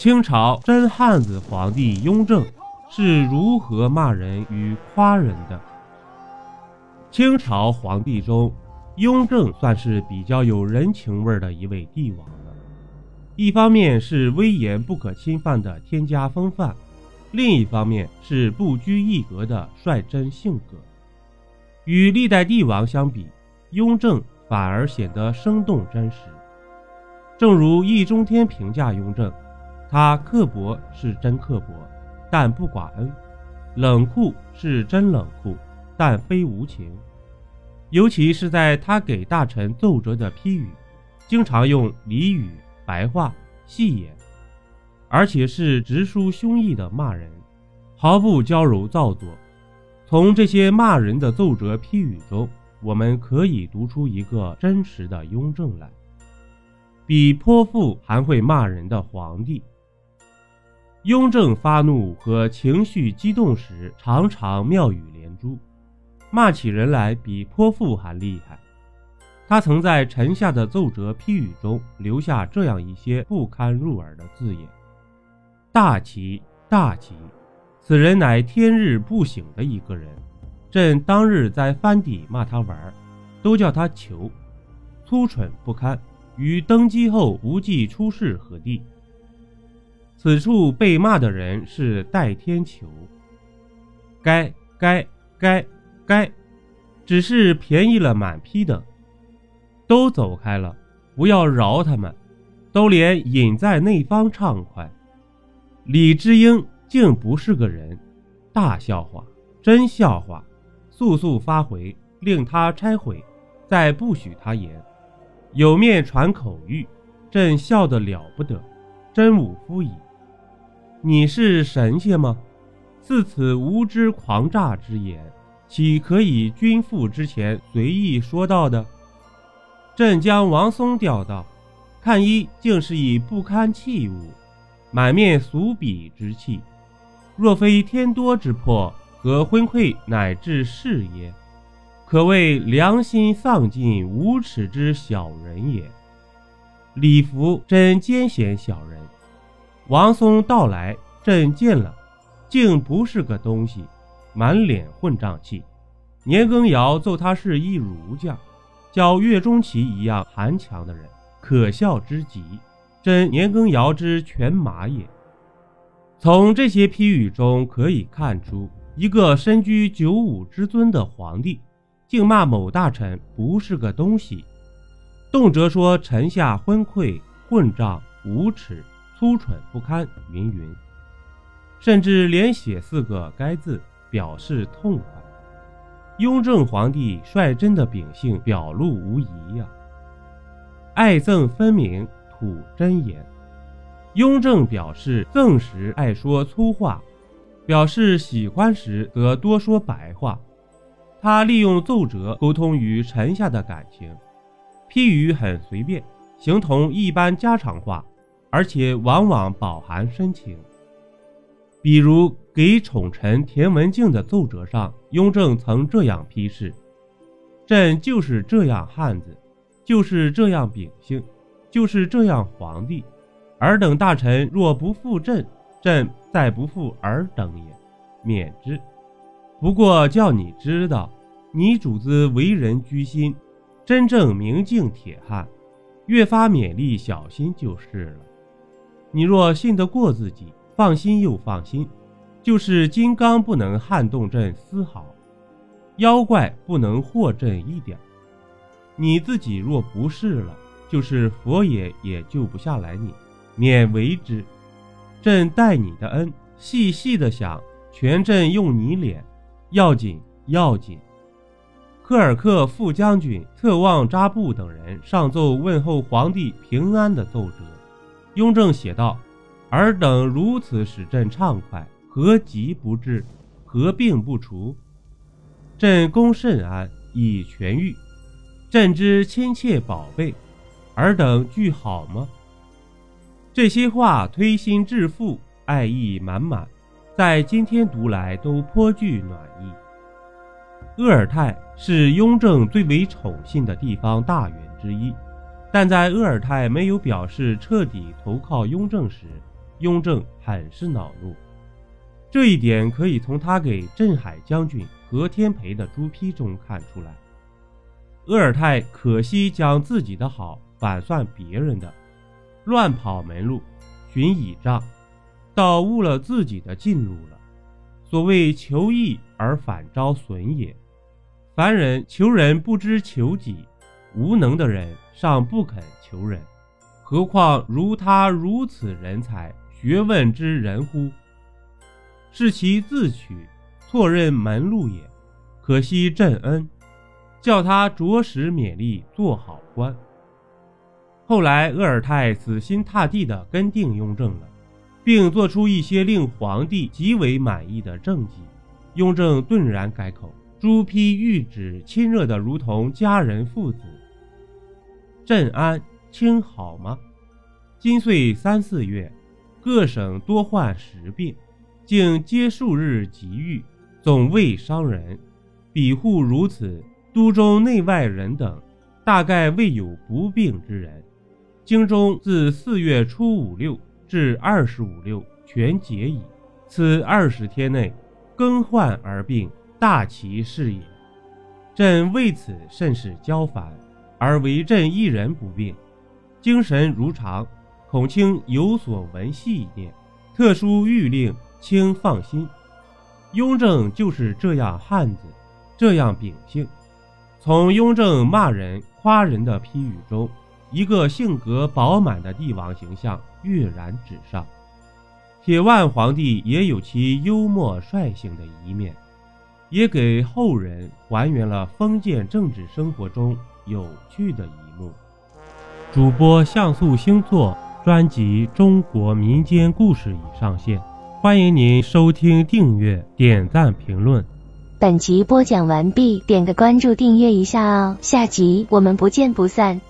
清朝真汉子皇帝雍正是如何骂人与夸人的？清朝皇帝中，雍正算是比较有人情味的一位帝王了。一方面是威严不可侵犯的天家风范，另一方面是不拘一格的率真性格。与历代帝王相比，雍正反而显得生动真实。正如易中天评价雍正。他刻薄是真刻薄，但不寡恩；冷酷是真冷酷，但非无情。尤其是在他给大臣奏折的批语，经常用俚语、白话、戏言，而且是直抒胸臆的骂人，毫不娇柔造作。从这些骂人的奏折批语中，我们可以读出一个真实的雍正来，比泼妇还会骂人的皇帝。雍正发怒和情绪激动时，常常妙语连珠，骂起人来比泼妇还厉害。他曾在臣下的奏折批语中留下这样一些不堪入耳的字眼：“大奇，大奇，此人乃天日不省的一个人。朕当日在藩邸骂他玩，都叫他囚，粗蠢不堪，与登基后无忌出仕何地？”此处被骂的人是戴天球。该该该该，只是便宜了满批的，都走开了，不要饶他们，都连隐在内方畅快。李知英竟不是个人，大笑话，真笑话，速速发回，令他拆毁，再不许他言。有面传口谕，朕笑得了不得，真武夫矣。你是神仙吗？自此无知狂诈之言，岂可以君父之前随意说道的？朕将王松调到，看一竟是以不堪器物，满面俗鄙之气。若非天多之迫，何昏聩乃至是也？可谓良心丧尽、无耻之小人也。李福真奸险小人。王松到来，朕见了，竟不是个东西，满脸混账气。年羹尧奏他是一儒将，叫岳钟琪一样寒强的人，可笑之极。真年羹尧之犬马也。从这些批语中可以看出，一个身居九五之尊的皇帝，竟骂某大臣不是个东西，动辄说臣下昏聩、混账、无耻。粗蠢不堪，云云，甚至连写四个“该”字，表示痛快。雍正皇帝率真的秉性表露无遗呀，爱憎分明，吐真言。雍正表示憎时爱说粗话，表示喜欢时则多说白话。他利用奏折沟通与臣下的感情，批语很随便，形同一般家常话。而且往往饱含深情，比如给宠臣田文镜的奏折上，雍正曾这样批示：“朕就是这样汉子，就是这样秉性，就是这样皇帝。尔等大臣若不负朕，朕再不负尔等也，免之。不过叫你知道，你主子为人居心，真正明镜铁汉，越发勉励小心就是了。”你若信得过自己，放心又放心，就是金刚不能撼动朕丝毫，妖怪不能惑朕一点。你自己若不是了，就是佛爷也救不下来你，免为之。朕待你的恩，细细的想，全朕用你脸，要紧要紧。科尔克副将军特旺扎布等人上奏问候皇帝平安的奏折。雍正写道：“尔等如此使朕畅快，何疾不治，何病不除？朕功甚安，已痊愈。朕之亲切宝贝，尔等俱好吗？”这些话推心置腹，爱意满满，在今天读来都颇具暖意。鄂尔泰是雍正最为宠信的地方大员之一。但在鄂尔泰没有表示彻底投靠雍正时，雍正很是恼怒。这一点可以从他给镇海将军何天培的朱批中看出来。鄂尔泰可惜将自己的好反算别人的，乱跑门路，寻倚仗，倒误了自己的进路了。所谓求义而反招损也。凡人求人不知求己，无能的人尚不肯求人，何况如他如此人才、学问之人乎？是其自取，错认门路也。可惜朕恩，叫他着实勉力做好官。后来鄂尔泰死心塌地地跟定雍正了，并做出一些令皇帝极为满意的政绩，雍正顿然改口。朱批谕旨亲热的如同家人父子。朕安清好吗？今岁三四月，各省多患时病。竟皆数日急愈，总未伤人。比户如此，都中内外人等，大概未有不病之人。京中自四月初五六至二十五六全解矣。此二十天内，更换而病，大其事也。朕为此甚是焦烦，而为朕一人不病，精神如常，恐卿有所闻细念，特殊谕令。请放心，雍正就是这样汉子，这样秉性。从雍正骂人、夸人的批语中，一个性格饱满的帝王形象跃然纸上。铁腕皇帝也有其幽默率性的一面，也给后人还原了封建政治生活中有趣的一幕。主播像素星座专辑《中国民间故事》已上线。欢迎您收听、订阅、点赞、评论。本集播讲完毕，点个关注，订阅一下哦。下集我们不见不散。